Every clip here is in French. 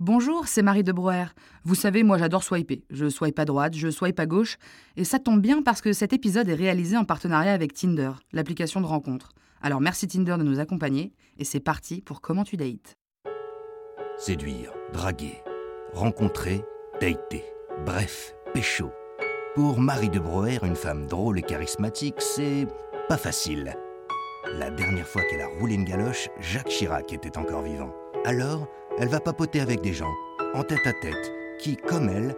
Bonjour, c'est Marie de Broer. Vous savez, moi j'adore swiper. Je swipe à droite, je swipe à gauche. Et ça tombe bien parce que cet épisode est réalisé en partenariat avec Tinder, l'application de rencontre. Alors merci Tinder de nous accompagner. Et c'est parti pour Comment tu dates. Séduire, draguer, rencontrer, dater. Bref, pécho. Pour Marie de Broer, une femme drôle et charismatique, c'est pas facile. La dernière fois qu'elle a roulé une galoche, Jacques Chirac était encore vivant. Alors, elle va papoter avec des gens, en tête à tête, qui, comme elle,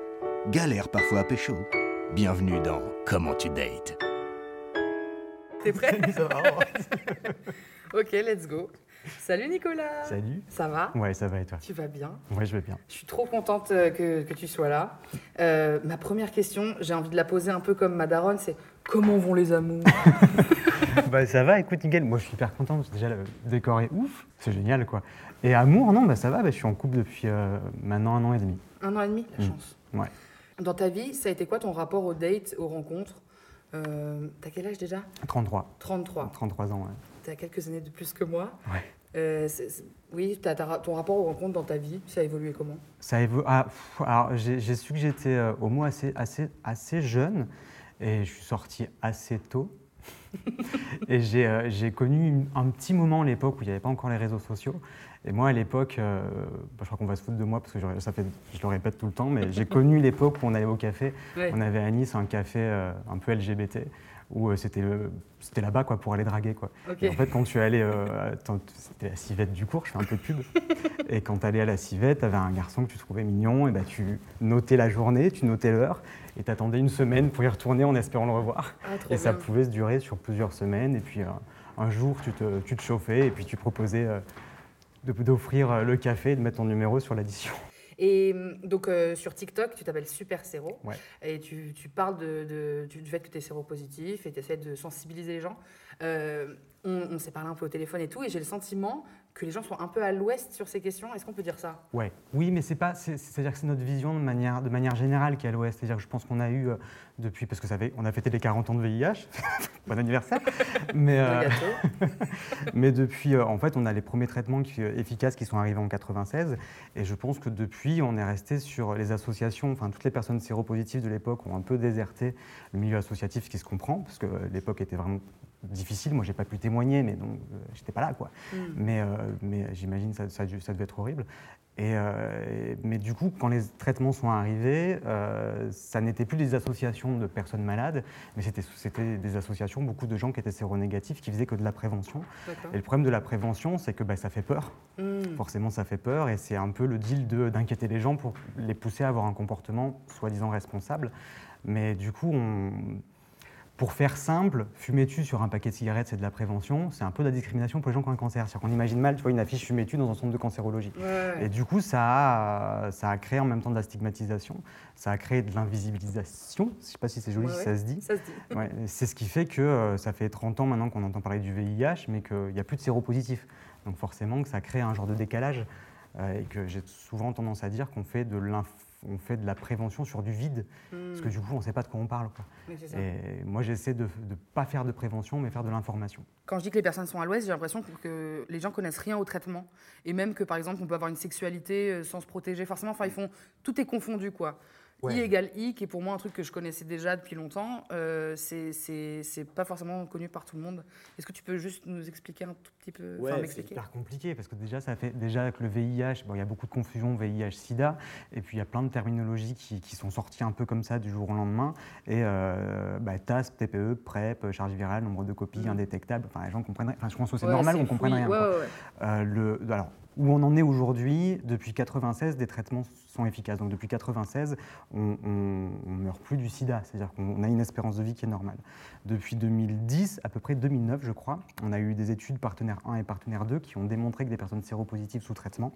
galèrent parfois à pécho. Bienvenue dans Comment tu dates. T'es prêt? Ok, let's go. Salut Nicolas Salut Ça va? Ouais, ça va et toi? Tu vas bien? Ouais, je vais bien. Je suis trop contente euh, que, que tu sois là. Euh, ma première question, j'ai envie de la poser un peu comme ma daronne, c'est comment vont les amours? Bah ça va, écoute Nickel, moi je suis hyper content parce que déjà le décor est ouf, c'est génial quoi. Et amour, non, bah ça va, bah, je suis en couple depuis euh, maintenant un an et demi. Un an et demi, la Mm. chance. Ouais. Dans ta vie, ça a été quoi ton rapport aux dates, aux rencontres? Euh, T'as quel âge déjà? 33. 33. 33 ans, ouais. T'as quelques années de plus que moi. Ouais. Euh, oui, t'as- ton rapport aux rencontres dans ta vie, ça a évolué comment? Ça évo- ah, pff, alors j'ai j'ai su que j'étais euh, homo assez, assez, assez jeune et je suis sorti assez tôt. Et j'ai euh, j'ai connu un petit moment à l'époque où il n'y avait pas encore les réseaux sociaux. Et moi, à l'époque, euh, bah, je crois qu'on va se foutre de moi parce que je, ça fait, je le répète tout le temps, mais j'ai connu l'époque où on allait au café. Ouais. On avait à Nice un café euh, un peu LGBT où euh, c'était c'était là-bas quoi pour aller draguer quoi. Et en fait, quand tu allais, c'était la civette du cours, je fais un peu de pub. et quand tu allais à la civette, tu avais un garçon que tu trouvais mignon, et ben tu notais la journée, tu notais l'heure, et tu attendais une semaine pour y retourner en espérant le revoir. Ah, Et ça pouvait se durer sur plusieurs semaines, et puis euh, un jour, tu te, tu te chauffais, et puis tu proposais euh, d'offrir euh, le café et de mettre ton numéro sur l'addition. Et hum, donc euh, sur TikTok, tu t'appelles Super Séro Ouais. et tu, tu parles de, de- du, du fait que tu es séropositif et tu essaies de sensibiliser les gens. Euh, on on s'est parlé un peu au téléphone et tout, et j'ai le sentiment que les gens sont un peu à l'ouest sur ces questions. Est-ce qu'on peut dire ça? Ouais. Oui, mais c'est pas, c'est- c'est-à-dire que c'est notre vision de manière, de manière générale qui est à l'Ouest. C'est-à-dire que je pense qu'on a eu euh, depuis, parce que ça fait, on a fêté les 40 ans de VIH, bon anniversaire, mais, euh, mais depuis, euh, en fait, on a les premiers traitements qui- efficaces qui sont arrivés en 96, et je pense que depuis, on est resté sur les associations, enfin toutes les personnes séropositives de l'époque ont un peu déserté le milieu associatif, ce qui se comprend, parce que l'époque était vraiment difficile. Moi, j'ai pas pu témoigner, mais donc euh, j'étais pas là, quoi. Hmm. Mais, euh, mais j'imagine ça, ça, devait être horrible. Et, euh, et- mais du coup, quand les traitements sont arrivés, ça n'était plus des associations de personnes malades, mais c'était c'était des associations, beaucoup de gens qui étaient séronégatifs, qui faisaient que de la prévention. Et le problème de la prévention, c'est que bah, ça fait peur. Hmm. Forcément, ça fait peur, et c'est un peu le deal de- d'inquiéter les gens pour les pousser à avoir un comportement soi-disant responsable. Mais du coup, on- pour faire simple, fumer-tu sur un paquet de cigarettes, c'est de la prévention. C'est un peu de la discrimination pour les gens qui ont un cancer. C'est-à-dire qu'on imagine mal, tu vois, une affiche fumer-tu dans un centre de cancérologie. Ouais. Et du coup, ça a, ça a créé en même temps de la stigmatisation, ça a créé de l'invisibilisation. Je ne sais pas si c'est joli, Ouais, si ça se dit. Ça se dit. Ouais, c'est ce qui fait que euh, ça fait 30 ans maintenant qu'on entend parler du VIH, mais qu'il n'y a plus de séropositifs. Donc forcément que ça crée un genre de décalage euh, et que j'ai souvent tendance à dire qu'on fait, de l'inf- on fait de la prévention sur du vide, parce que Hmm. du coup on ne sait pas de quoi on parle. quoi. Oui, c'est ça. Et moi j'essaie de ne pas faire de prévention, mais faire de l'information. Quand je dis que les personnes sont à l'ouest, j'ai l'impression que- que les gens connaissent rien au traitement. Et même que, par exemple, on peut avoir une sexualité euh, sans se protéger. Forcément, enfin, ils font. Tout est confondu, quoi. Ouais. I égale I, qui est pour moi un truc que je connaissais déjà depuis longtemps. Euh, c'est- pas forcément connu par tout le monde. Est-ce que tu peux juste nous expliquer un tout petit peu enfin, c'est hyper compliqué parce que déjà, ça fait déjà avec le VIH, bon, il y a beaucoup de confusion VIH/SIDA, et puis il y a plein de terminologies qui, qui sont sorties un peu comme ça du jour au lendemain. Et euh, bah, TASP, TPE, PrEP, charge virale, nombre de copies, Mhm. indétectable. Enfin, les gens comprennent. Enfin, je pense que c'est Ouais, normal qu'on comprenne rien. Ouais, quoi. ouais, ouais. Euh, le, alors, où on en est aujourd'hui, depuis 96, des traitements sont efficaces. Donc depuis 96, on ne meurt plus du sida, c'est-à-dire qu'on a une espérance de vie qui est normale. Depuis 2010, à peu près 2009, je crois, on a eu des études partenaire 1 et partenaire 2 qui ont démontré que des personnes séropositives sous traitement,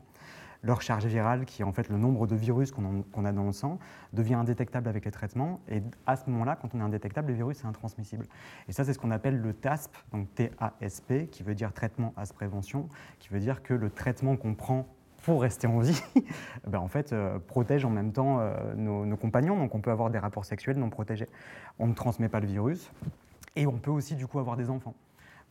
leur charge virale, qui est en fait le nombre de virus qu'on a dans le sang, devient indétectable avec les traitements. Et à ce moment-là, quand on est indétectable, le virus est intransmissible. Et ça, c'est ce qu'on appelle le TASP, donc T-A-S-P, qui veut dire traitement as prévention, qui veut dire que le traitement qu'on prend pour rester en vie, ben, en fait, euh, protège en même temps euh, nos compagnons. Donc, on peut avoir des rapports sexuels non protégés. On ne transmet pas le virus. Et on peut aussi, du coup, avoir des enfants.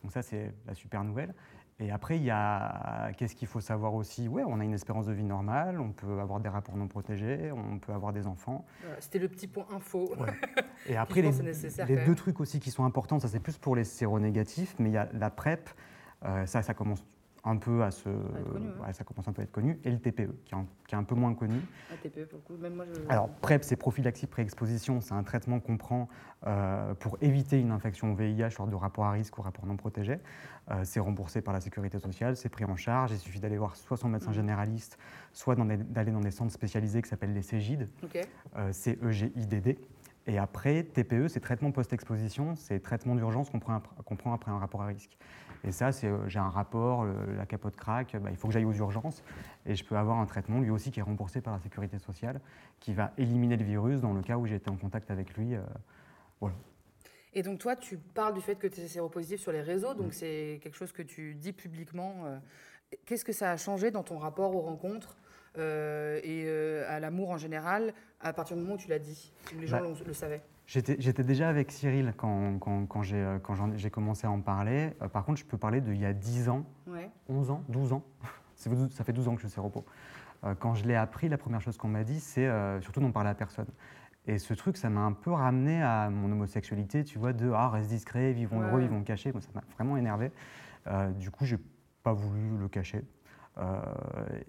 Donc, ça, c'est la super nouvelle. Et après, il y a qu'est-ce qu'il faut savoir aussi? Ouais, on a une espérance de vie normale, on peut avoir des rapports non protégés, on peut avoir des enfants. C'était le petit point info. Et après, les, les deux trucs aussi qui sont importants, ça c'est plus pour les séronégatifs, mais il y a la PrEP, euh, ça, ça commence un peu à se, ça commence un peu à être connu, et le TPE, qui est un, peu moins connu. Ah, TPE, pour le coup, même moi je... Alors, PrEP, c'est prophylaxie pré-exposition, c'est un traitement qu'on prend euh, pour éviter une infection au VIH lors de rapport à risque ou rapport non protégé. Euh, c'est remboursé par la sécurité sociale, c'est pris en charge, il suffit d'aller voir soit son médecin mmh. généraliste, soit d'aller dans des centres spécialisés qui s'appellent les CEGID, euh, C-E-G-I-D-D. Et après, TPE, c'est traitement post-exposition, c'est traitement d'urgence qu'on prend, prend, après un rapport à risque. Et ça, euh, j'ai un rapport, la capote craque, bah, il faut que j'aille aux urgences et je peux avoir un traitement, lui aussi, qui est remboursé par la sécurité sociale, qui va éliminer le virus dans le cas où j'ai été en contact avec lui. Euh, voilà. Et donc toi, tu parles du fait que tu es séropositif sur les réseaux, donc mm. c'est quelque chose que tu dis publiquement. Euh. Qu'est-ce que ça a changé dans ton rapport aux rencontres et à l'amour en général à partir du moment où tu l'as dit, où les gens bah, le savaient J'étais déjà avec Cyril quand, quand, quand j'ai commencé à en parler. Euh, par contre, je peux parler d'il y a 10 ans, 11 ans, 12 ans. Ça fait 12 ans que je suis repos. Euh, quand je l'ai appris, la première chose qu'on m'a dit, c'est euh, surtout d'en parler à personne. Et ce truc, ça m'a un peu ramené à mon homosexualité, tu vois, de ah, reste discret, vivons heureux, vivons cachés. ça m'a vraiment énervé. du coup, j'ai pas voulu le cacher.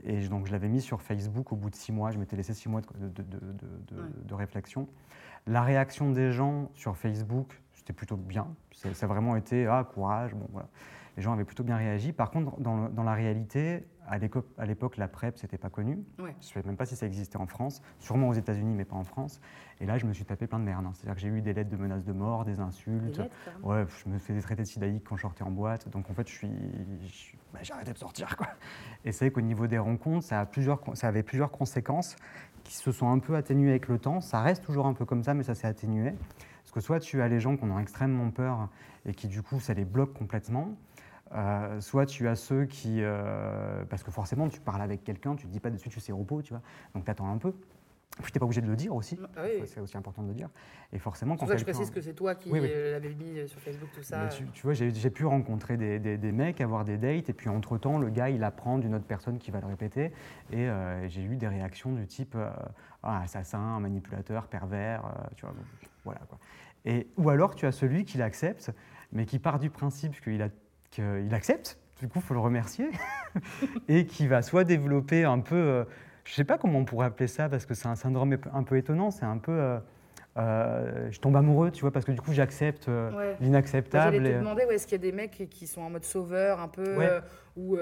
et donc, je l'avais mis sur Facebook au bout de six mois. Je m'étais laissé six mois de, de, de réflexion. La réaction des gens sur Facebook, c'était plutôt bien. Ça a vraiment été ah, courage. Bon, voilà. Les gens avaient plutôt bien réagi. Par contre, dans, la réalité, à l'époque, la PrEP, c'était pas connu. Je ne sais même pas si ça existait en France, sûrement aux États-Unis, mais pas en France. Et là, je me suis tapé plein de merde. Hein. C'est-à-dire que j'ai eu des lettres de menaces de mort, des insultes. ouais, je me faisais traiter de sidaïque quand je sortais en boîte. Donc en fait, je suis, bah, j'ai arrêté de sortir. Quoi. Et c'est vrai qu'au niveau des rencontres, ça, a plusieurs, ça avait plusieurs conséquences qui se sont un peu atténués avec le temps. Ça reste toujours un peu comme ça, mais ça s'est atténué. Parce que soit tu as les gens qui ont extrêmement peur et qui du coup ça les bloque complètement, euh, soit tu as ceux qui, euh, parce que forcément tu parles avec quelqu'un, tu ne dis pas de suite je suis repos, tu vois, donc tu attends un peu. Je n'étais pas obligé de le dire aussi. Ah c'est aussi important de le dire. Et forcément, quand. C'est ça je précise que c'est toi qui euh, l'avais mis sur Facebook, tout ça. Tu, vois, j'ai pu rencontrer des, des, mecs, avoir des dates, et puis entre-temps, le gars, il apprend d'une autre personne qui va le répéter. Et euh, j'ai eu des réactions du type ah, assassin, manipulateur, pervers, tu vois. voilà, quoi. Et, ou alors, tu as celui qui l'accepte, mais qui part du principe qu'il qu'il accepte, du coup, il faut le remercier, et qui va soit développer un peu je ne sais pas comment on pourrait appeler ça, parce que c'est un syndrome un peu étonnant, c'est un peu... Euh, euh, je tombe amoureux, tu vois, parce que du coup j'accepte euh, l'inacceptable. J'allais te demander, est-ce qu'il y a des mecs qui sont en mode sauveur un peu, ou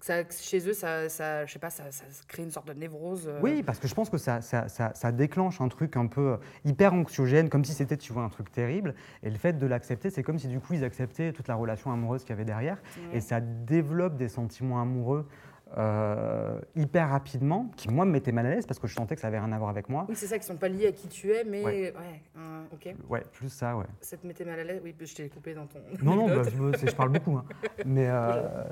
ça, chez eux, ça, ça, je sais pas, ça, crée une sorte de névrose. Oui, parce que je pense que ça, ça, déclenche un truc un peu hyper anxiogène, comme si c'était, tu vois, un truc terrible. Et le fait de l'accepter, c'est comme si du coup ils acceptaient toute la relation amoureuse qu'il y avait derrière, et ça développe des sentiments amoureux euh, hyper rapidement, qui moi me mettait mal à l'aise parce que je sentais que ça avait rien à voir avec moi. Oui, c'est ça, qui sont pas liés à qui tu es, mais ouais, ok. Ouais, plus ça, ouais. Ça te mettait mal à l'aise Oui, je t'ai coupé dans ton. Non, non, bah, je, parle beaucoup, hein. mais. Euh...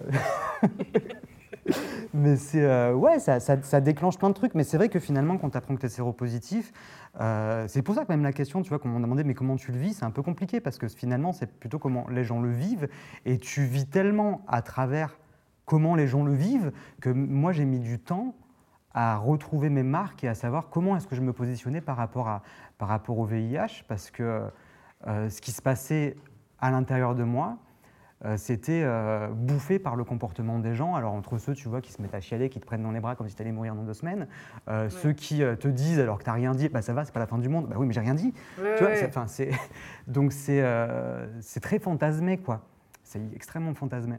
mais c'est euh, ouais, ça, ça, ça, déclenche plein de trucs. Mais c'est vrai que finalement, quand tu apprends que tu es séropositif, c'est pour ça que même la question, tu vois, qu'on m'a demandé, mais comment tu le vis, c'est un peu compliqué parce que finalement, c'est plutôt comment les gens le vivent. Et tu vis tellement à travers comment les gens le vivent, que moi j'ai mis du temps à retrouver mes marques et à savoir comment est-ce que je me positionnais par rapport, à, par rapport au VIH, parce que euh, ce qui se passait à l'intérieur de moi, euh, c'était euh, bouffé par le comportement des gens. Alors entre ceux, tu vois, qui se mettent à chialer, qui te prennent dans les bras comme si tu allais mourir dans deux semaines, ceux qui te disent alors que tu n'as rien dit, bah ça va, c'est pas la fin du monde. Bah oui, mais j'ai rien dit. tu vois, donc c'est très fantasmé, quoi. C'est extrêmement fantasmé.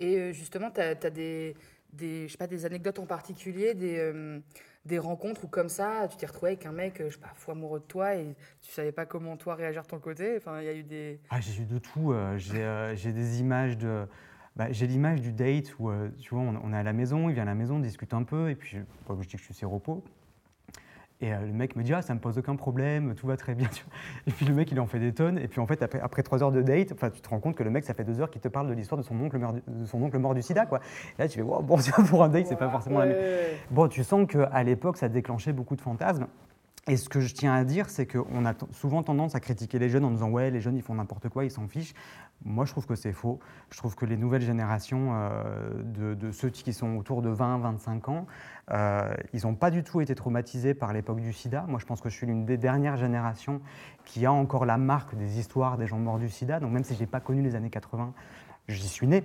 Et euh, justement, tu as, des, des, je sais pas, des anecdotes en particulier, des, euh, des rencontres où comme ça, tu t'es retrouvé avec un mec, euh, je sais pas, fou amoureux de toi et tu savais pas comment toi réagir de ton côté. Enfin, il y a eu des. Ah, j'ai eu de tout. j'ai des images de. Bah, j'ai l'image du date où, tu on, est à la maison, il vient à la maison, on discute un peu, et puis je, dis que je suis séropo. Et euh, le mec me dit Ah, ça me pose aucun problème, tout va très bien. Et puis le mec, il en fait des tonnes. Et puis en fait, après, après trois heures de date, tu te rends compte que le mec, ça fait deux heures qu'il te parle de l'histoire de son oncle, mort, de son oncle mort du sida. Quoi. Et là, tu fais wow, Bon, pour un date, c'est pas forcément la même. Bon, tu sens qu'à l'époque, ça déclenchait beaucoup de fantasmes. Et ce que je tiens à dire, c'est qu'on a souvent tendance à critiquer les jeunes en disant ouais, les jeunes ils font n'importe quoi, ils s'en fichent. Moi, je trouve que c'est faux. Je trouve que les nouvelles générations euh, de, ceux qui sont autour de 20-25 ans, euh, ils n'ont pas du tout été traumatisés par l'époque du sida. Moi, je pense que je suis l'une des dernières générations qui a encore la marque des histoires des gens morts du sida. Donc, même si je n'ai pas connu les années 80, j'y suis né.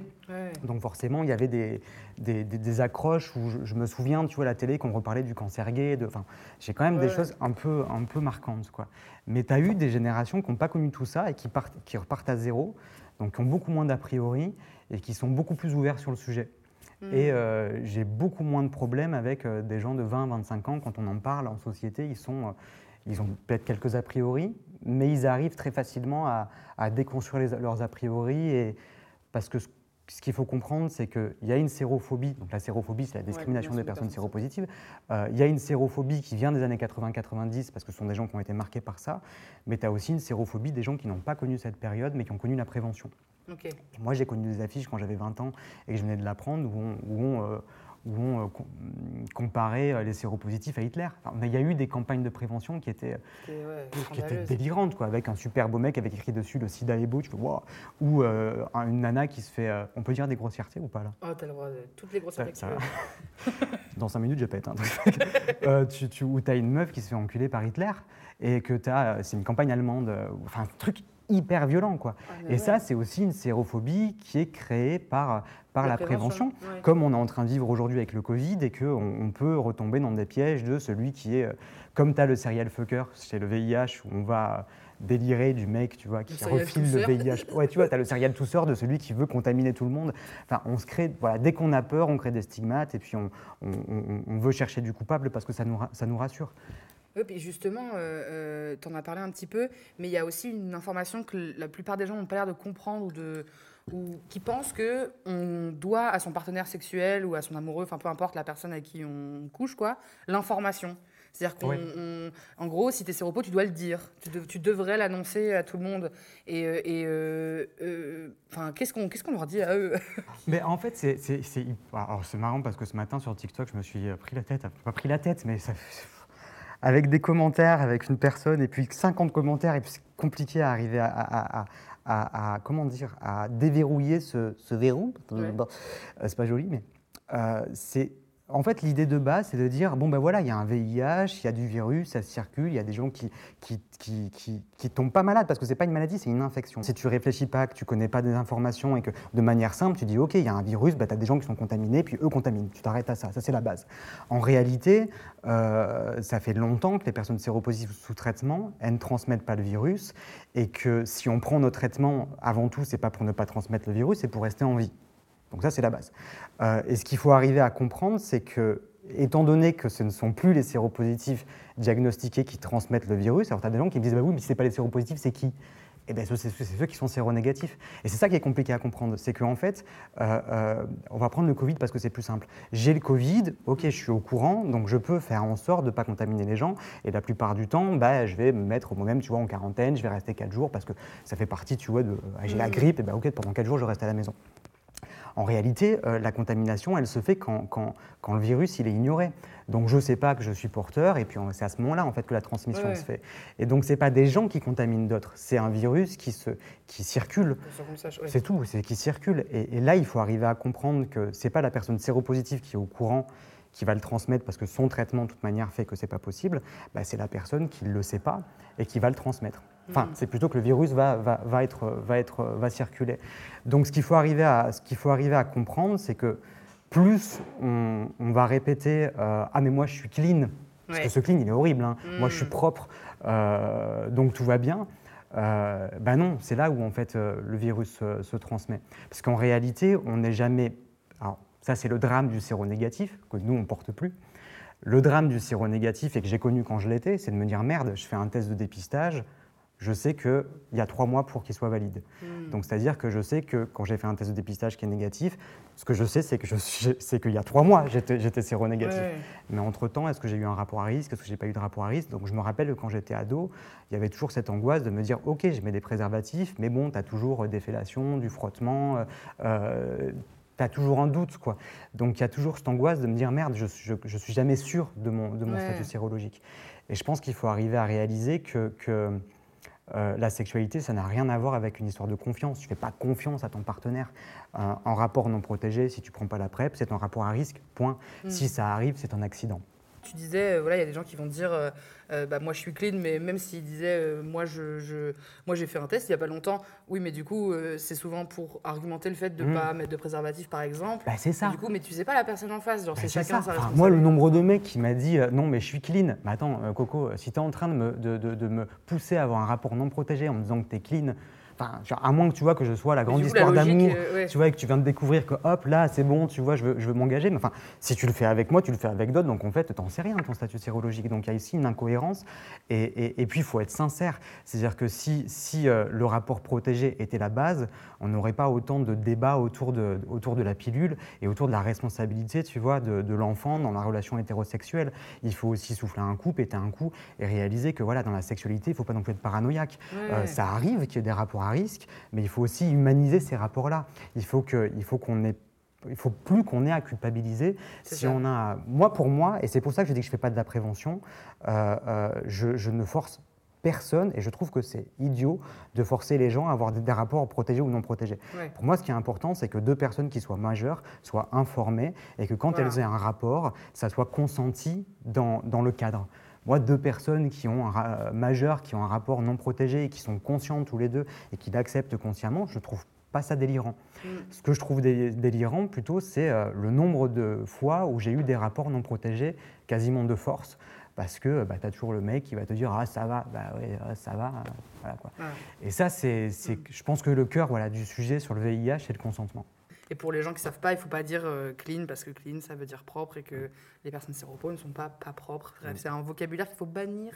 Donc forcément, il y avait des, des, accroches où je, me souviens, tu vois, à la télé, qu'on reparlait du cancer gay. Enfin, j'ai quand même des choses un peu, un peu marquantes. Quoi. Mais tu as eu des générations qui n'ont pas connu tout ça et qui, partent, qui repartent à zéro, donc qui ont beaucoup moins d'a priori et qui sont beaucoup plus ouverts sur le sujet. Hmm. Et euh, j'ai beaucoup moins de problèmes avec euh, des gens de 20-25 ans. Quand on en parle en société, ils, sont, euh, ils ont peut-être quelques a priori, mais ils arrivent très facilement à, à déconstruire leurs a priori et, parce que ce qu'il faut comprendre, c'est qu'il y a une sérophobie, donc la sérophobie, c'est la discrimination des personnes séropositives. Euh, il y a une sérophobie qui vient des années 80-90, parce que ce sont des gens qui ont été marqués par ça, mais tu as aussi une sérophobie des gens qui n'ont pas connu cette période, mais qui ont connu la prévention. Moi, j'ai connu des affiches quand j'avais 20 ans et que je venais de l'apprendre, où on, euh, où on euh, comparait euh, les séropositifs à Hitler. il y a eu des campagnes de prévention qui étaient, qui étaient délirantes, quoi, avec un super beau mec avec écrit dessus le sida est beau, tu fais wow. ou euh, une nana qui se fait. on peut dire des grossièretés ou pas là? Oh, t'as le droit de. Toutes les grossièretés ça, Dans 5 minutes, je pète. Hein, tu, tu, ou t'as une meuf qui se fait enculer par Hitler et que t'as. C'est une campagne allemande. Enfin, un truc hyper violent. Quoi. Ah, et ça, c'est aussi une sérophobie qui est créée par, par la, prévention, comme on est en train de vivre aujourd'hui avec le Covid et qu'on on peut retomber dans des pièges de celui qui est, comme tu as le serial fucker chez le VIH, où on va délirer du mec, tu vois, qui refile le VIH. Ouais, tu vois, tu as le serial tousseur de celui qui veut contaminer tout le monde. Enfin, on se crée, voilà, dès qu'on a peur, on crée des stigmates et puis on, on, on veut chercher du coupable parce que ça nous, ça nous rassure. Oui, puis justement, euh, euh tu en as parlé un petit peu, mais il y a aussi une information que la plupart des gens n'ont pas l'air de comprendre ou, de, ou qui pensent qu'on doit à son partenaire sexuel ou à son amoureux, enfin peu importe la personne avec qui on couche, quoi, l'information. C'est-à-dire qu'en gros, si tu es séropo, tu dois le dire. Tu, devrais l'annoncer à tout le monde. Et, euh, euh, euh, enfin, qu'est-ce qu'on leur dit à eux? Mais en fait, c'est c'est marrant parce que ce matin sur TikTok, je me suis pris la tête. Pas pris la tête, mais ça, avec des commentaires, avec une personne, et puis 50 commentaires, et puis c'est compliqué à arriver à, comment dire, à déverrouiller ce, verrou. Ouais. c'est pas joli, mais c'est en fait, l'idée de base, c'est de dire bon ben voilà, il y a un VIH, il y a du virus, ça circule, il y a des gens qui qui, qui, qui, tombent pas malades parce que c'est pas une maladie, c'est une infection. Si tu réfléchis pas, que tu connais pas des informations et que de manière simple, tu dis ok, il y a un virus, ben, tu as des gens qui sont contaminés, puis eux contaminent. Tu t'arrêtes à ça, ça c'est la base. En réalité, euh, ça fait longtemps que les personnes séropositives sous traitement, elles ne transmettent pas le virus et que si on prend nos traitements, avant tout, c'est pas pour ne pas transmettre le virus, c'est pour rester en vie. Donc ça, c'est la base. Euh, et ce qu'il faut arriver à comprendre, c'est que, étant donné que ce ne sont plus les séropositifs diagnostiqués qui transmettent le virus, alors tu as des gens qui me disent, bah oui, mais si ce n'est pas les séropositifs, c'est qui? Eh bien, c'est ceux qui sont séronégatifs. Et c'est ça qui est compliqué à comprendre. C'est qu'en fait, euh, euh, on va prendre le Covid parce que c'est plus simple. J'ai le Covid, ok, je suis au courant, donc je peux faire en sorte de ne pas contaminer les gens. Et la plupart du temps, bah, je vais me mettre moi-même, tu vois, en quarantaine, je vais rester 4 jours parce que ça fait partie, tu vois, de. J'ai la mmh. grippe, et ben ok, pendant 4 jours, je reste à la maison. En réalité, euh, la contamination, elle se fait quand, quand, le virus il est ignoré. Donc je ne sais pas que je suis porteur, et puis c'est à ce moment-là en fait que la transmission se fait. Et donc ce n'est pas des gens qui contaminent d'autres, c'est un virus qui, se, qui circule. C'est tout, c'est qui circule. Et, là, il faut arriver à comprendre que ce n'est pas la personne séropositive qui est au courant qui va le transmettre parce que son traitement de toute manière fait que ce n'est pas possible, bah, c'est la personne qui ne le sait pas et qui va le transmettre. Enfin, mm. c'est plutôt que le virus va, va, va, être, va, être, va circuler. Donc ce qu'il faut, arriver à, ce qu'il faut arriver à comprendre, c'est que plus on, on va répéter euh, Ah mais moi je suis clean », parce que ce clean il est horrible, hein. moi je suis mm. propre, euh, donc tout va bien. Euh, ben non, c'est là où en fait le virus se transmet. Parce qu'en réalité, on n'est jamais. Alors, ça, c'est le drame du séronégatif, que nous, on porte plus. Le drame du séronégatif, et que j'ai connu quand je l'étais, c'est de me dire merde, je fais un test de dépistage, je sais qu'il y a trois mois pour qu'il soit valide. Hmm. Donc, c'est-à-dire que je sais que quand j'ai fait un test de dépistage qui est négatif, ce que je sais, c'est qu'il y a trois mois, j'étais séronégatif. Mais entre-temps, est-ce que j'ai eu un rapport à risque? Est-ce que j'ai pas eu de rapport à risque? Donc, je me rappelle que quand j'étais ado, il y avait toujours cette angoisse de me dire, OK, je mets des préservatifs, mais bon, tu as toujours des fellations, du frottement. Euh, as toujours un doute, quoi. Donc il y a toujours cette angoisse de me dire merde, je, je, suis jamais sûr de mon, de mon statut sérologique. Et je pense qu'il faut arriver à réaliser que, que euh, la sexualité, ça n'a rien à voir avec une histoire de confiance. Tu ne fais pas confiance à ton partenaire. Euh, en rapport non protégé, si tu ne prends pas la PrEP, c'est un rapport à risque, point. Mm. Si ça arrive, c'est un accident tu disais, euh, voilà, il y a des gens qui vont dire, euh, euh, bah, moi je suis clean, mais même s'ils disaient, moi je, moi j'ai fait un test il y a pas longtemps, oui, mais du coup c'est souvent pour argumenter le fait de ne mmh. pas mettre de préservatif par exemple. Bah, c'est ça. Du coup, mais tu sais pas la personne en face, genre bah, c'est chacun ça. moi, le nombre de mecs qui m'a dit, non, mais je suis clean. Mais attends, Coco, si tu es en train de me, de, de, me pousser à avoir un rapport non protégé en me disant que tu es clean, Enfin, à moins que tu vois que je sois la grande histoire d'amour, euh, tu vois, et que tu viens de découvrir que hop, là, c'est bon, tu vois, je veux, je veux m'engager. Mais enfin, si tu le fais avec moi, tu le fais avec d'autres, donc en fait, tu n'en sais rien ton statut sérologique. Donc il y a ici une incohérence. Et, et, puis, il faut être sincère. C'est-à-dire que si, si euh, le rapport protégé était la base, on n'aurait pas autant de débats autour de, autour de la pilule et autour de la responsabilité, tu vois, de, de l'enfant dans la relation hétérosexuelle. Il faut aussi souffler un coup, péter un coup et réaliser que voilà, dans la sexualité, il ne faut pas non plus être paranoïaque. Euh, ça arrive qu'il y ait des rapports à risque, mais il faut aussi humaniser ces rapports-là. Il faut qu'on ait il faut plus qu'on ait à culpabiliser. Si on a, moi pour moi, et c'est pour ça que je dis que je fais pas de la prévention, euh, euh, je, ne force personne, et je trouve que c'est idiot de forcer les gens à avoir des, rapports protégés ou non protégés. Pour moi, ce qui est important, c'est que deux personnes qui soient majeures soient informées et que quand elles aient un rapport, ça soit consenti dans, dans le cadre. Moi, deux personnes qui ont un, majeures, qui ont un rapport non protégé et qui sont conscientes tous les deux et qui l'acceptent consciemment, je trouve pas ça délirant. Mm. Ce que je trouve délirant plutôt, c'est euh, le nombre de fois où j'ai eu des rapports non protégés quasiment de force. Parce que bah, tu as toujours le mec qui va te dire Ah, ça va, bah oui, ça va. Euh, voilà, quoi. Et ça, c'est, mm. je pense que le cœur voilà, du sujet sur le VIH, c'est le consentement. Et pour les gens qui ne savent pas, il ne faut pas dire euh, clean parce que clean, ça veut dire propre et que les personnes séropos ne sont pas, pas propres. Bref, mm. c'est un vocabulaire qu'il faut bannir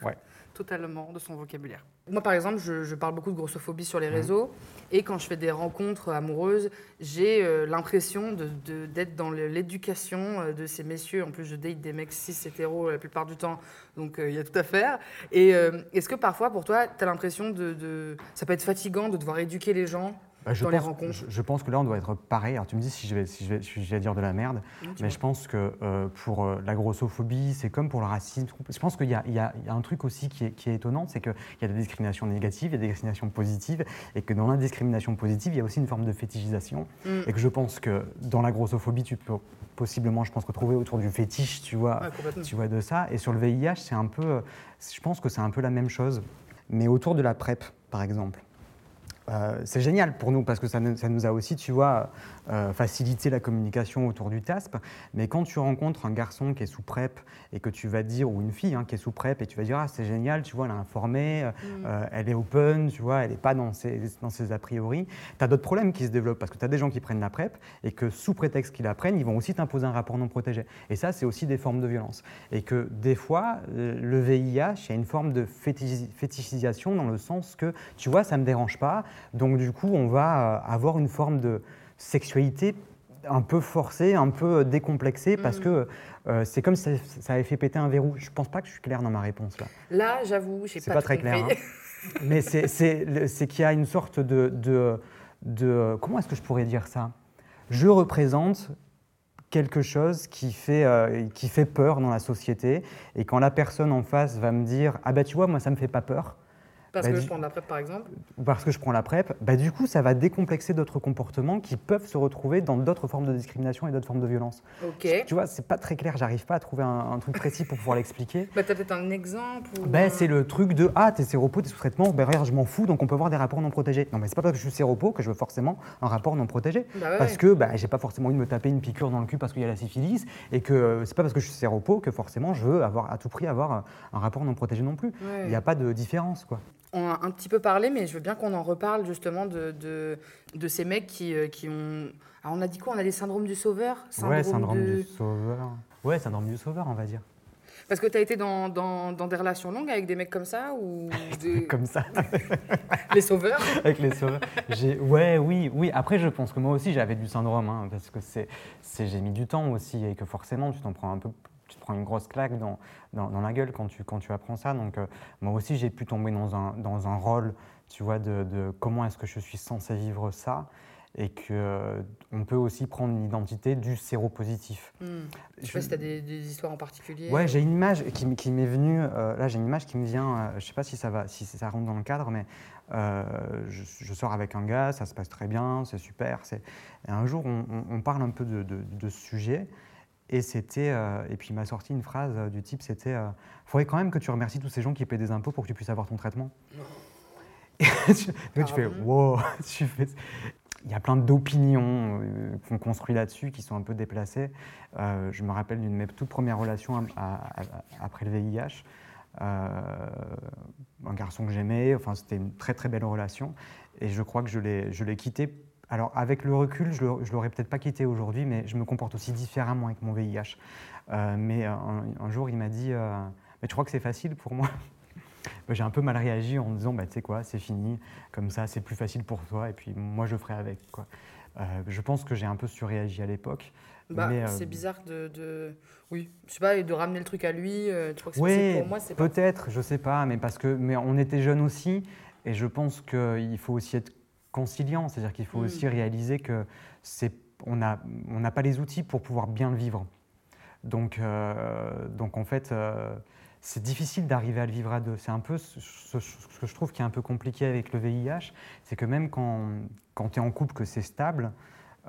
totalement de son vocabulaire. Moi, par exemple, je, parle beaucoup de grossophobie sur les réseaux et quand je fais des rencontres amoureuses, j'ai euh, l'impression d'être de, d'être dans l'éducation euh, de ces messieurs. En plus, je date des mecs cis hétéros la plupart du temps, donc il y a tout à faire. Et est-ce que parfois, pour toi, tu as l'impression de, de. Ça peut être fatigant de devoir éduquer les gens bah, je, pense, je, pense que là, on doit être pareil. Alors, tu me dis si je vais, si je vais, je vais dire de la merde, mais je pense que euh, pour euh, la grossophobie, c'est comme pour le racisme. Je pense qu'il y, y, y, a un truc aussi qui est, qui est étonnant, c'est qu'il y a des discriminations négatives, il y a des discriminations positives, et que dans la discrimination positive, il y a aussi une forme de fétichisation. Mm. Et que je pense que dans la grossophobie, tu peux possiblement, je pense, retrouver autour du fétiche, tu vois, tu vois de ça. Et sur le VIH, c'est un peu, je pense que c'est un peu la même chose, mais autour de la PrEP, par exemple. Euh, c'est génial pour nous parce que ça, ça, nous a aussi, tu vois, euh, facilité la communication autour du TASP. Mais quand tu rencontres un garçon qui est sous PrEP et que tu vas dire, ou une fille hein, qui est sous PrEP et tu vas dire, ah c'est génial, tu vois, elle est informée, euh, mm. elle est open, tu vois, elle n'est pas dans ses, dans ses a priori, tu as d'autres problèmes qui se développent parce que tu as des gens qui prennent la PrEP et que sous prétexte qu'ils la prennent, ils vont aussi t'imposer un rapport non protégé. Et ça, c'est aussi des formes de violence. Et que des fois, le VIH, il y a une forme de fétichisation dans le sens que, tu vois, ça ne me dérange pas, donc du coup, on va euh, avoir une forme de sexualité un peu forcée, un peu décomplexée, parce mm. que euh, c'est comme si ça, avait fait péter un verrou. Je ne pense pas que je suis clair dans ma réponse là. Là, j'avoue, j'ai pas, pas très clair. Hein. Mais c'est qu'il y a une sorte de, de, de comment est-ce que je pourrais dire ça? Je représente quelque chose qui fait, euh, qui fait peur dans la société, et quand la personne en face va me dire ah ben tu vois moi ça me fait pas peur, parce bah, que je prends la PrEP, par exemple Parce que je prends la PrEP, bah, du coup, ça va décomplexer d'autres comportements qui peuvent se retrouver dans d'autres formes de discrimination et d'autres formes de violence. Ok. Tu vois, c'est pas très clair, j'arrive pas à trouver un, truc précis pour pouvoir l'expliquer. Bah, tu as peut-être un exemple bah, C'est le truc de Ah, t'es séropo, t'es sous traitement, bah, regarde, je m'en fous, donc on peut avoir des rapports non protégés. Non, mais c'est pas parce que je suis séropo que je veux forcément un rapport non protégé. Bah parce que bah, j'ai pas forcément envie de me taper une piqûre dans le cul parce qu'il y a la syphilis, et que c'est pas parce que je suis séropo que forcément je veux avoir, à tout prix avoir un, un rapport non protégé non plus. Il n'y a pas de différence, quoi on a un petit peu parlé, mais je veux bien qu'on en reparle justement de, de, ces mecs qui, euh, qui ont. Alors on a dit quoi? On a des syndromes du sauveur? Syndrome Ouais, syndrome du sauveur. Ouais, syndrome du sauveur, on va dire. Parce que tu as été dans, dans, dans, des relations longues avec des mecs comme ça ou des... Comme ça. les sauveurs Avec les sauveurs. Ouais, oui, oui. Après, je pense que moi aussi, j'avais du syndrome, hein, parce que c'est, j'ai mis du temps aussi, et que forcément, tu t'en prends un peu tu te prends une grosse claque dans, dans, la gueule quand tu, quand tu apprends ça. Donc, euh, moi aussi, j'ai pu tomber dans un, dans un rôle, tu vois, de, de comment est-ce que je suis censé vivre ça. et qu'on euh, peut aussi prendre une identité du séropositif. Hmm. Je sais pas si tu as des, histoires en particulier. Ouais, j'ai une image qui, qui m'est venue, euh, là j'ai une image qui me vient, euh, je sais pas si ça, va, si ça rentre dans le cadre, mais je, sors avec un gars, ça se passe très bien, c'est super. Et un jour, on, parle un peu de, de, ce sujet, et c'était, et puis il m'a sorti une phrase du type, c'était, il faudrait quand même que tu remercies tous ces gens qui paient des impôts pour que tu puisses avoir ton traitement. tu, tu fais, wow, tu fais, il y a plein d'opinions euh, qu'on construit là-dessus qui sont un peu déplacées. Euh, je me rappelle d'une de mes toutes premières relations après le VIH. Euh, un garçon que j'aimais, enfin, c'était une très très belle relation. Et je crois que je l'ai quitté. Alors, avec le recul, je ne l'aurais peut-être pas quitté aujourd'hui, mais je me comporte aussi différemment avec mon VIH. mais un, un, jour, il m'a dit Mais tu crois que c'est facile pour moi? J'ai un peu mal réagi en me disant, bah, tu sais quoi, c'est fini, comme ça, c'est plus facile pour toi, et puis moi, je ferai avec. Quoi. Euh, je pense que j'ai un peu surréagi à l'époque. Bah, euh, c'est bizarre de, Oui, je sais pas, de ramener le truc à lui. Euh, tu crois que oui, pour moi peut-être, je sais pas, mais parce que mais on était jeunes aussi, et je pense qu'il faut aussi être conciliant, c'est-à-dire qu'il faut hmm. aussi réaliser que c'est on n'a on n'a pas les outils pour pouvoir bien le vivre. Donc, donc en fait, c'est difficile d'arriver à le vivre à deux. C'est un peu ce, que je trouve qui est un peu compliqué avec le VIH, c'est que même quand, quand tu es en couple, que c'est stable,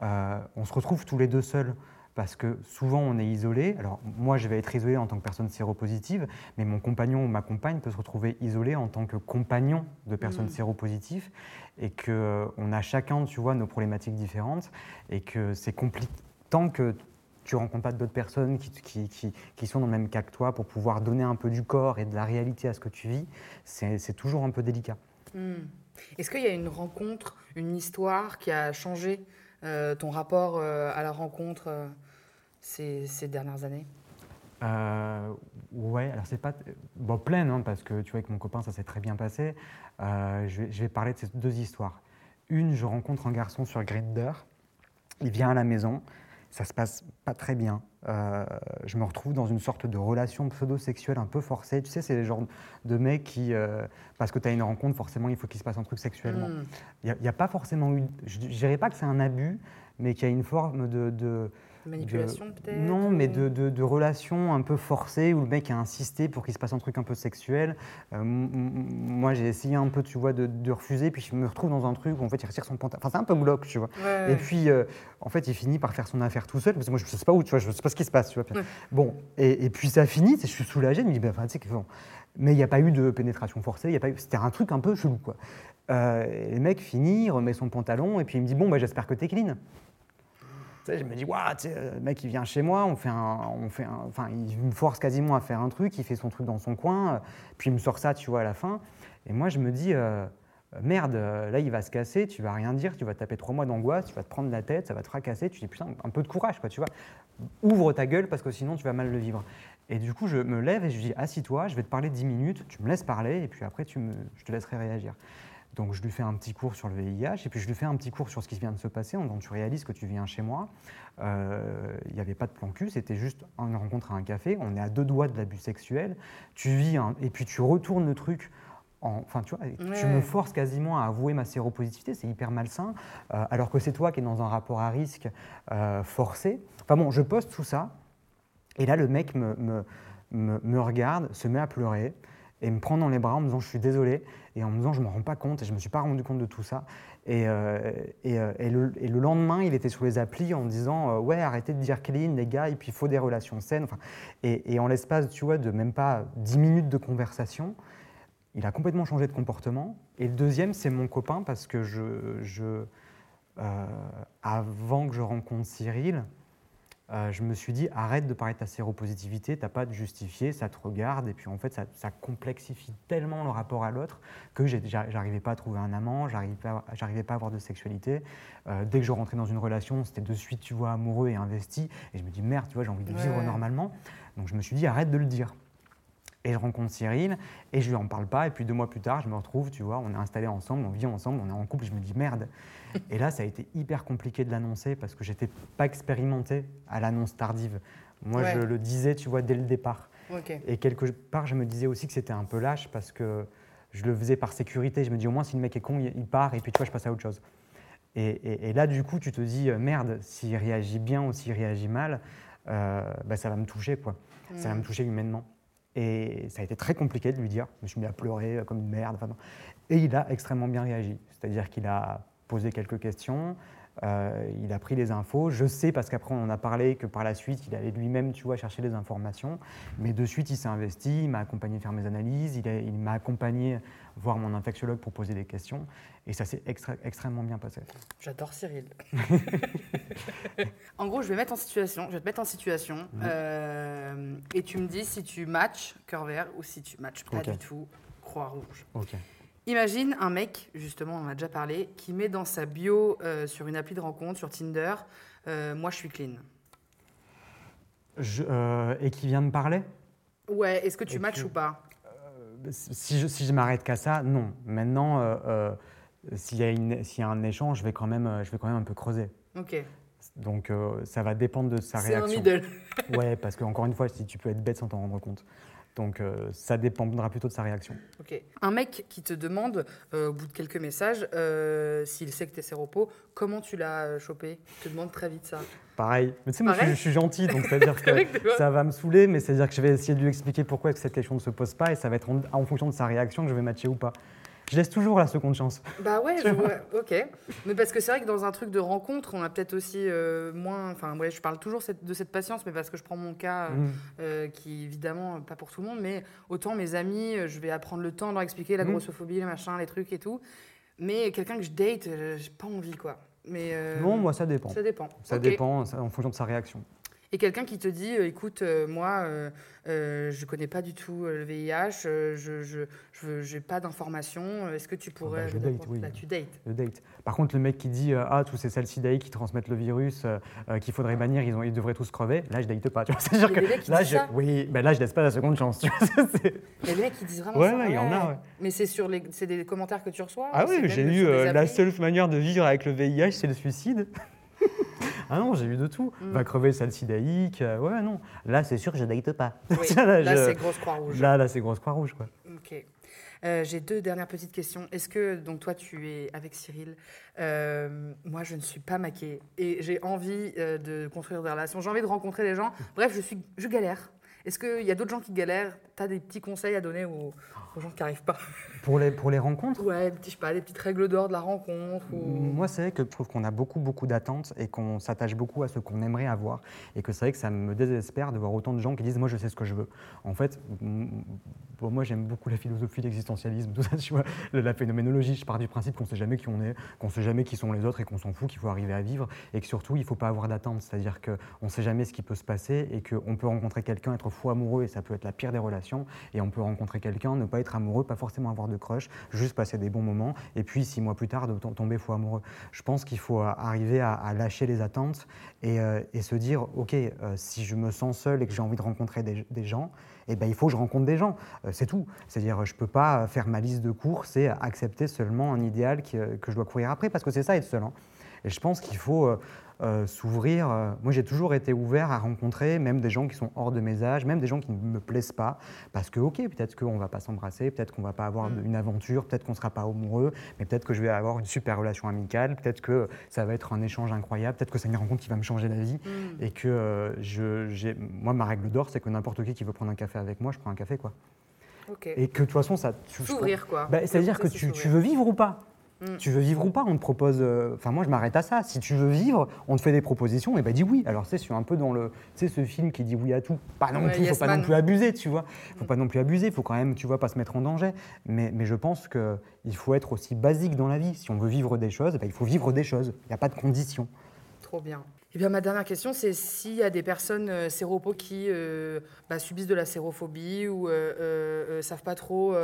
euh, on se retrouve tous les deux seuls. Parce que souvent on est isolé. Alors moi je vais être isolé en tant que personne séropositive, mais mon compagnon ou ma compagne peut se retrouver isolé en tant que compagnon de personnes mmh. séropositives et qu'on euh, a chacun, tu vois, nos problématiques différentes et que c'est compliqué. Tant que tu rencontres pas d'autres personnes qui, qui, qui, sont dans le même cas que toi pour pouvoir donner un peu du corps et de la réalité à ce que tu vis, c'est toujours un peu délicat. Hmm. Est-ce qu'il y a une rencontre, une histoire qui a changé ton rapport euh, à la rencontre euh, ces, dernières années? Ouais, alors c'est pas bon, plein, hein, parce que tu vois, avec mon copain, ça s'est très bien passé. Je vais, je, vais, parler de ces deux histoires. Une, je rencontre un garçon sur Grindr. Il vient à la maison ça se passe pas très bien. Euh, je me retrouve dans une sorte de relation pseudo-sexuelle un peu forcée. Tu sais, c'est le genre de mec qui, euh, parce que tu as une rencontre, forcément, il faut qu'il se passe un truc sexuellement. Hmm. Il n'y a, pas forcément eu, je ne dirais pas que c'est un abus, mais qu'il y a une forme de Manipulation peut-être Non, mais de, de, relations un peu forcées où le mec a insisté pour qu'il se passe un truc un peu sexuel. Euh, moi, j'ai essayé un peu, tu vois, de, refuser, puis je me retrouve dans un truc où en fait il retire son pantalon. Enfin, c'est un peu glauque, tu vois. Et puis, euh, en fait, il finit par faire son affaire tout seul, parce que moi, je ne sais pas où, tu vois, je ne sais pas ce qui se passe, tu vois. Bon, et, puis ça finit, je suis soulagé, je me dis, bah, tu sais, bon. mais il n'y a pas eu de pénétration forcée, pas c'était un truc un peu chelou, quoi. Euh, le mec finit, remet son pantalon, et puis il me dit, bon, bah, j'espère que t'es clean je me dis, waouh, le mec, il vient chez moi, on fait on fait enfin, il me force quasiment à faire un truc, il fait son truc dans son coin, euh, puis il me sort ça, tu vois, à la fin. Et moi, je me dis, euh, merde, là, il va se casser, tu vas rien dire, tu vas taper trois mois d'angoisse, tu vas te prendre la tête, ça va te fracasser. Tu dis, putain, un peu de courage, quoi, tu vois. Ouvre ta gueule parce que sinon, tu vas mal le vivre. Et du coup, je me lève et je dis, assis-toi, je vais te parler dix minutes, tu me laisses parler, et puis après, tu me, je te laisserai réagir. Donc je lui fais un petit cours sur le VIH et puis je lui fais un petit cours sur ce qui vient de se passer. Donc tu réalises que tu viens chez moi. Euh, il n'y avait pas de plan cul, c'était juste une rencontre à un café. On est à deux doigts de l'abus sexuel. Tu vis et puis tu retournes le truc. enfin, tu vois, tu me forces quasiment à avouer ma séropositivité, c'est hyper malsain, euh, alors que c'est toi qui es dans un rapport à risque euh, forcé. Enfin bon, je poste tout ça, et là le mec me, me, me regarde, se met à pleurer, et me prend dans les bras en me disant je suis désolé et en me disant je ne me rends pas compte et je ne me suis pas rendu compte de tout ça. Et, euh, euh, et, le, le, lendemain, il était sur les applis en disant euh, ouais arrêtez de dire clean les gars et puis il faut des relations saines. Enfin, et, en l'espace tu vois de même pas 10 minutes de conversation, il a complètement changé de comportement. Et le deuxième c'est mon copain parce que je, je avant que je rencontre Cyril, euh, je me suis dit, arrête de parler de ta séropositivité, t'as pas de justifier, ça te regarde, et puis en fait, ça, complexifie tellement le rapport à l'autre que j'arrivais pas à trouver un amant, j'arrivais pas, pas à avoir de sexualité. Euh, dès que je rentrais dans une relation, c'était de suite, tu vois, amoureux et investi, et je me dis, merde, tu vois, j'ai envie de vivre normalement. Donc je me suis dit, arrête de le dire. Et je rencontre Cyril et je lui en parle pas. Et puis deux mois plus tard, je me retrouve, tu vois, on est installés ensemble, on vit ensemble, on est en couple. Je me dis merde. Et là, ça a été hyper compliqué de l'annoncer parce que j'étais pas expérimenté à l'annonce tardive. Moi, je le disais, tu vois, dès le départ. Et quelque part, je me disais aussi que c'était un peu lâche parce que je le faisais par sécurité. Je me dis au moins si le mec est con, il part et puis tu vois, je passe à autre chose. Et, et- et là, du coup, tu te dis, euh, merde, s'il réagit bien ou s'il réagit mal, euh, bah, ça va me toucher, quoi. Ça va me toucher humainement. Et ça a été très compliqué de lui dire. Je me suis mis à pleurer euh, comme une merde. enfin. Et il a extrêmement bien réagi. C'est-à-dire qu'il a posé quelques questions, euh, il a pris les infos. Je sais, parce qu'après on en a parlé, que par la suite, il allait lui-même, tu vois, chercher les informations. Mais de suite, il s'est investi, il m'a accompagné faire mes analyses, il m'a accompagné voir mon infectiologue pour poser des questions. Et ça s'est extra- extrêmement bien passé. J'adore Cyril. en gros, je vais mettre en situation, je vais te mettre en situation, Mhm. euh, et tu me dis si tu matches cœur vert ou si tu matches pas du tout croix rouge. Ok. Imagine un mec, justement, on en a déjà parlé, qui met dans sa bio euh, sur une appli de rencontre, sur Tinder, euh, moi je suis clean. Je- euh, et qui vient me parler? Ouais, est-ce que tu Et matches tu- ou pas? Si je, si je m'arrête qu'à ça, non. Maintenant, euh, euh, s'il y, y a un échange, je vais, quand même, euh, je vais quand même un peu creuser. Ok. Donc ça va dépendre de sa C'est un réaction. middle. Ouais, parce qu'encore une fois, si tu peux être bête sans t'en rendre compte. Donc euh, ça dépendra plutôt de sa réaction. Ok. Un mec qui te demande, euh, au bout de quelques messages, euh, s'il sait que t'es séropo, comment tu l'as chopé? Il te demande très vite ça. Pareil. Mais tu sais, moi, je suis, Pareil? je suis gentil, donc c'est-à-dire que ça va me saouler, mais c'est-à-dire que je vais essayer de lui expliquer pourquoi cette question ne se pose pas, et ça va être en, en fonction de sa réaction que je vais matcher ou pas. Je laisse toujours la seconde chance. Bah ouais, je vois. ok. Mais parce que c'est vrai que dans un truc de rencontre, on a peut-être aussi euh, moins. Enfin, ouais, je parle toujours cette- de cette patience, mais parce que je prends mon cas, euh, Mm. euh, qui évidemment pas pour tout le monde, mais autant mes amis, je vais apprendre le temps de leur expliquer la Mm. grossophobie, les machins, les trucs et tout. Mais quelqu'un que je date, j'ai pas envie quoi. Mais euh, Non, moi, ça dépend. ça dépend. Ça dépend en fonction de sa réaction. Et quelqu'un qui te dit, euh, écoute, euh, moi, euh, je connais pas du tout le VIH, je j'ai pas d'informations. Est-ce que tu pourrais bah, je me date, oui. Là, tu dates. Le date. Par contre, le mec qui dit ah tous ces salcidae qui transmettent le virus, qu'il faudrait bannir, ils, ont, ils devraient tous crever. Là, je date pas. Tu vois, y a que là, je, oui, ben là, je laisse pas la seconde chance. Tu vois, c'est- Il y a des mecs qui disent vraiment Ouais, ça. ouais, il y en a, ouais. Mais c'est sur les, c'est des commentaires que tu reçois Ah ou c'est oui, j'ai eu euh, la seule manière de vivre avec le VIH, c'est le suicide. ah non, j'ai eu de tout. Mm. Va crever salcidaïque. euh, ouais, non. Là, c'est sûr que je date pas. Oui, là, là, je- c'est grosse croix rouge. là, là, c'est grosse croix rouge, quoi. Ok. Euh, J'ai deux dernières petites questions. Est-ce que, donc toi, tu es avec Cyril Euh, Moi, je ne suis pas maquée et j'ai envie euh, de construire des relations. J'ai envie de rencontrer des gens. Bref, je, suis, je galère. Est-ce qu'il y a d'autres gens qui galèrent Des petits conseils à donner aux, aux gens qui n'arrivent pas Pour les, pour les rencontres, Ouais, je sais pas, des petites règles d'or de la rencontre ou... Moi, c'est vrai que je trouve qu'on a beaucoup, beaucoup d'attentes et qu'on s'attache beaucoup à ce qu'on aimerait avoir. Et que c'est vrai que ça me désespère de voir autant de gens qui disent Moi, je sais ce que je veux. En fait, moi, j'aime beaucoup la philosophie, l'existentialisme, tout ça, tu vois, la la phénoménologie. Je pars du principe qu'on ne sait jamais qui on est, qu'on ne sait jamais qui sont les autres et qu'on s'en fout, qu'il faut arriver à vivre. Et que surtout, il ne faut pas avoir d'attente. C'est-à-dire qu'on ne sait jamais ce qui peut se passer et qu'on peut rencontrer quelqu'un, être fou amoureux et ça peut être la pire des relations. Et on peut rencontrer quelqu'un, ne pas être amoureux, pas forcément avoir de crush, juste passer des bons moments. Et puis, six mois plus tard, de tom- tomber fou amoureux. Je pense qu'il faut euh, arriver à, lâcher les attentes et, euh, se dire ok, euh, si je me sens seul et que j'ai envie de rencontrer des, gens, eh ben, il faut que je rencontre des gens. C'est tout. C'est-à-dire, je ne peux pas faire ma liste de courses et accepter seulement un idéal que je dois courir après, parce que c'est ça être seul. hein. Et je pense qu'il faut euh, s'ouvrir. euh, moi, j'ai toujours été ouvert à rencontrer même des gens qui sont hors de mes âges, même des gens qui ne me plaisent pas, parce que ok, peut-être qu'on ne va pas s'embrasser, peut-être qu'on ne va pas avoir Mm. une aventure, peut-être qu'on ne sera pas amoureux, mais peut-être que je vais avoir une super relation amicale, peut-être que ça va être un échange incroyable, peut-être que c'est une rencontre qui va me changer la vie. Hmm. Et que euh, je, j'ai- moi, ma règle d'or, c'est que n'importe qui qui veut prendre un café avec moi, je prends un café. quoi. Ok. Et que de toute façon, ça. S'ouvrir, quoi. Bah, C'est-à-dire que tu, tu veux vivre ou pas? Mm. Tu veux vivre ou pas On te propose. euh, Enfin, moi, je m'arrête à ça. Si tu veux vivre, on te fait des propositions, et ben dis oui. Alors, c'est sur un peu dans le. Tu sais, ce film qui dit oui à tout. Pas non Ouais, plus, faut pas non plus abuser, tu vois. Faut pas non plus abuser, faut quand même, tu vois, pas se mettre en danger. Mais, mais je pense qu'il faut être aussi basique dans la vie. Si on veut vivre des choses, ben, il faut vivre des choses. Il n'y a pas de conditions. Trop bien. Eh bien, ma dernière question, c'est s'il y a des personnes euh, séropos qui euh, bah, subissent de la sérophobie ou euh, euh, savent pas trop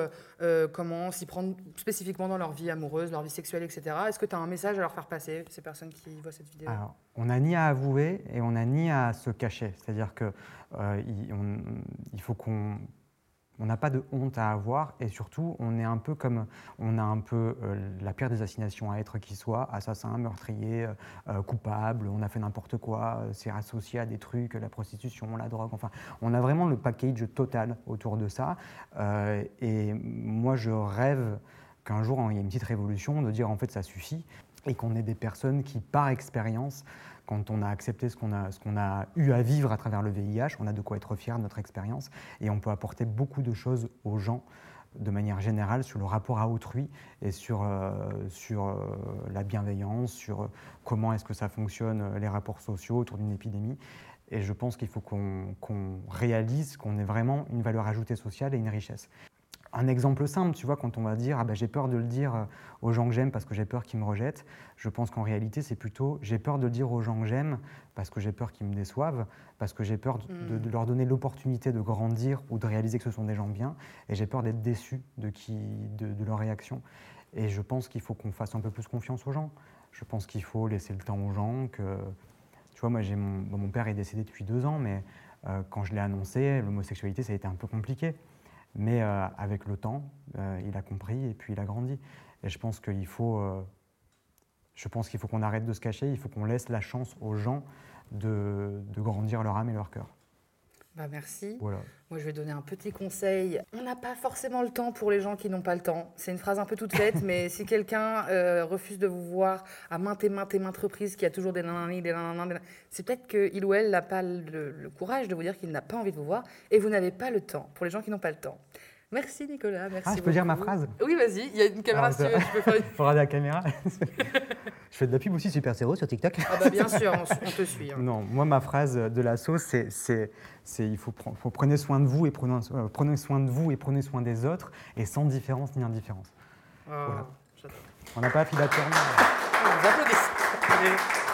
comment s'y prendre spécifiquement dans leur vie amoureuse, leur vie sexuelle, etc. Est-ce que tu as un message à leur faire passer, ces personnes qui voient cette vidéo? On n'a ni à avouer et on n'a ni à se cacher. C'est-à-dire que euh, il, on- il faut qu'on on n'a pas de honte à avoir et surtout on est un peu comme on a un peu euh, la pire des assignations à être qui soit assassin, meurtrier, euh, euh, coupable, on a fait n'importe quoi, c'est associé à des trucs, la prostitution, la drogue, enfin on a vraiment le package total autour de ça. Et moi je rêve qu'un jour il y ait une petite révolution de dire en fait ça suffit et qu'on est des personnes qui, par expérience, quand on a accepté ce qu'on a, a eu à vivre à travers le VIH, on a de quoi être fier de notre expérience et on peut apporter beaucoup de choses aux gens de manière générale sur le rapport à autrui et sur, euh, sur euh, la bienveillance, sur comment est-ce que ça fonctionne, euh, les rapports sociaux autour d'une épidémie. Et je pense qu'il faut qu'on qu'on réalise qu'on est vraiment une valeur ajoutée sociale et une richesse un exemple simple, tu vois, quand on va dire ah ben, j'ai peur de le dire euh, aux gens que j'aime parce que j'ai peur qu'ils me rejettent, je pense qu'en réalité c'est plutôt j'ai peur de le dire aux gens que j'aime parce que j'ai peur qu'ils me déçoivent, parce que j'ai peur de, de, leur donner l'opportunité de grandir ou de réaliser que ce sont des gens bien, et j'ai peur d'être déçu de, qui, de, de leur réaction. Et je pense qu'il faut qu'on fasse un peu plus confiance aux gens. Je pense qu'il faut laisser le temps aux gens. Que, tu vois, moi, j'ai mon, mon père est décédé depuis deux ans, mais euh, quand je l'ai annoncé, l'homosexualité, ça a été un peu compliqué. Mais euh, avec le temps, euh, il a compris et puis il a grandi. Et je pense qu'il faut, euh, je pense qu'il faut qu'on arrête de se cacher, il faut qu'on laisse la chance aux gens de grandir leur âme et leur cœur. Bah merci. Voilà. Moi, je vais donner un petit conseil. On n'a pas forcément le temps pour les gens qui n'ont pas le temps. C'est une phrase un peu toute faite, mais si quelqu'un euh, refuse de vous voir à maintes et maintes et maintes reprises, qui a toujours des nanani, des c'est peut-être qu'il ou elle n'a pas le, le courage de vous dire qu'il n'a pas envie de vous voir et vous n'avez pas le temps pour les gens qui n'ont pas le temps. Merci Nicolas, merci. Ah, je peux dire ma phrase Oui, vas-y, il y a une caméra Ah, si ça- tu faire la caméra. je fais de la pub aussi Super Zéro sur TikTok. Ah bah bien sûr, on, te suit. hein. Non, moi ma phrase de la sauce, c'est, il faut, pre- faut prenez soin de vous et prenez, euh, prenez soin de vous et prenez soin des autres et sans différence ni indifférence. Oh, j'adore. On n'a pas à filature. On vous applaudit.